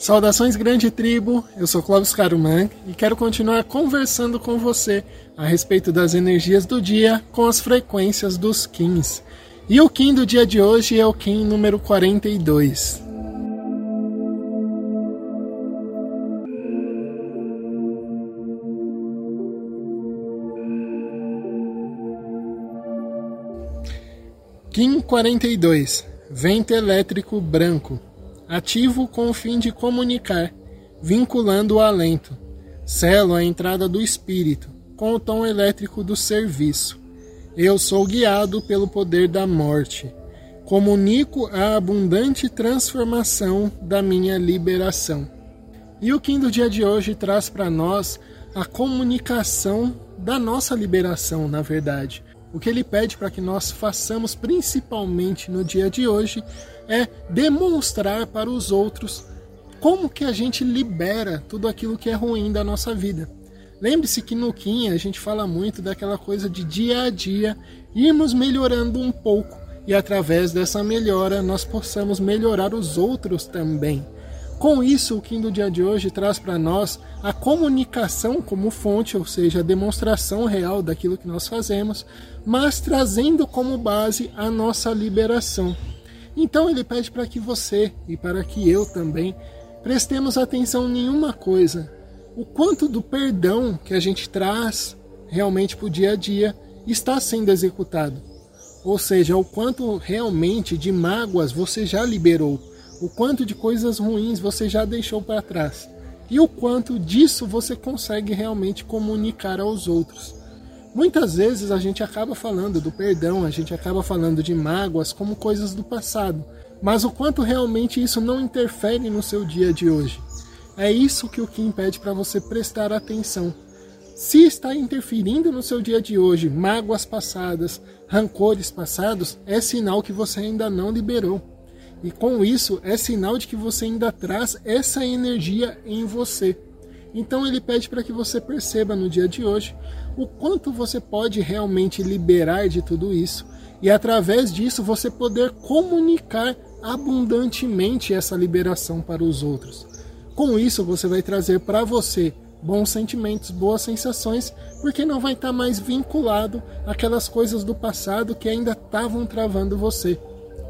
Saudações grande tribo, eu sou Clóvis Caruman e quero continuar conversando com você a respeito das energias do dia com as frequências dos Kins. E o Kim do dia de hoje é o Kim número 42. Kim 42 Vento elétrico branco ativo com o fim de comunicar, vinculando o alento. Selo a entrada do espírito, com o tom elétrico do serviço. Eu sou guiado pelo poder da morte. Comunico a abundante transformação da minha liberação. E o Kim do dia de hoje traz para nós a comunicação da nossa liberação, na verdade. O que ele pede para que nós façamos, principalmente no dia de hoje, é demonstrar para os outros como que a gente libera tudo aquilo que é ruim da nossa vida. Lembre-se que no Kim a gente fala muito daquela coisa de dia a dia irmos melhorando um pouco e através dessa melhora nós possamos melhorar os outros também. Com isso, o Kim do dia de hoje traz para nós a comunicação como fonte, ou seja, a demonstração real daquilo que nós fazemos, mas trazendo como base a nossa liberação. Então ele pede para que você e para que eu também prestemos atenção em uma coisa: o quanto do perdão que a gente traz realmente para o dia a dia está sendo executado. Ou seja, o quanto realmente de mágoas você já liberou o quanto de coisas ruins você já deixou para trás e o quanto disso você consegue realmente comunicar aos outros. Muitas vezes a gente acaba falando do perdão, a gente acaba falando de mágoas como coisas do passado, mas o quanto realmente isso não interfere no seu dia de hoje. É isso que o Kim pede para você prestar atenção. Se está interferindo no seu dia de hoje, mágoas passadas, rancores passados, é sinal que você ainda não liberou. E com isso é sinal de que você ainda traz essa energia em você. Então ele pede para que você perceba no dia de hoje o quanto você pode realmente liberar de tudo isso e através disso você poder comunicar abundantemente essa liberação para os outros. Com isso você vai trazer para você bons sentimentos, boas sensações, porque não vai estar mais vinculado àquelas coisas do passado que ainda estavam travando você.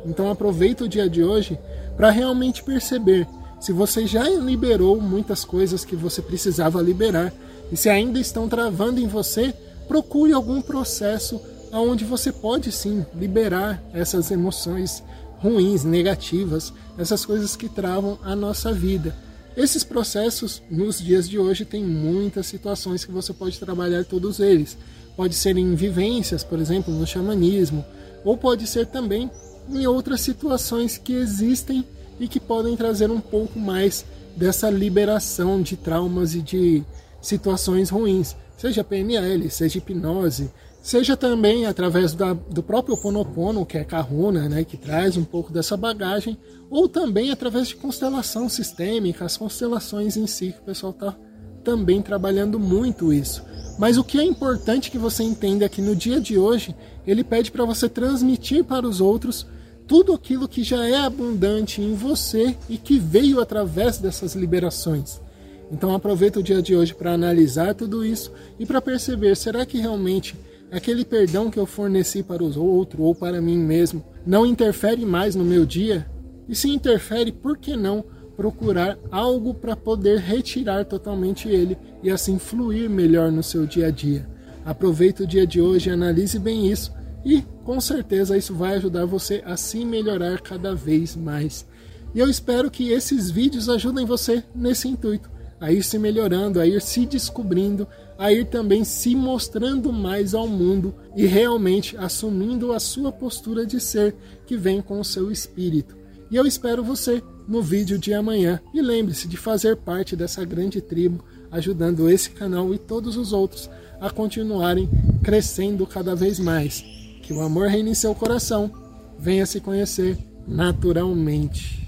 Então aproveita o dia de hoje para realmente perceber se você já liberou muitas coisas que você precisava liberar e se ainda estão travando em você, procure algum processo onde você pode sim liberar essas emoções ruins, negativas, essas coisas que travam a nossa vida. Esses processos nos dias de hoje tem muitas situações que você pode trabalhar todos eles. Pode ser em vivências, por exemplo, no xamanismo, ou pode ser também em outras situações que existem e que podem trazer um pouco mais dessa liberação de traumas e de situações ruins, seja PNL, seja hipnose, seja também através da, do próprio Ponopono, que é Kahuna, né, que traz um pouco dessa bagagem, ou também através de constelação sistêmica, as constelações em si, que o pessoal está também trabalhando muito isso. Mas o que é importante que você entenda é que no dia de hoje ele pede para você transmitir para os outros tudo aquilo que já é abundante em você e que veio através dessas liberações. Então aproveita o dia de hoje para analisar tudo isso e para perceber, será que realmente aquele perdão que eu forneci para os outros ou para mim mesmo não interfere mais no meu dia? E se interfere, por que não procurar algo para poder retirar totalmente ele e assim fluir melhor no seu dia a dia? Aproveita o dia de hoje, analise bem isso e com certeza isso vai ajudar você a se melhorar cada vez mais. E eu espero que esses vídeos ajudem você nesse intuito, a ir se melhorando, a ir se descobrindo, a ir também se mostrando mais ao mundo e realmente assumindo a sua postura de ser que vem com o seu espírito. E eu espero você no vídeo de amanhã. E lembre-se de fazer parte dessa grande tribo, ajudando esse canal e todos os outros a continuarem crescendo cada vez mais. Que o amor reine em seu coração. Venha se conhecer naturalmente.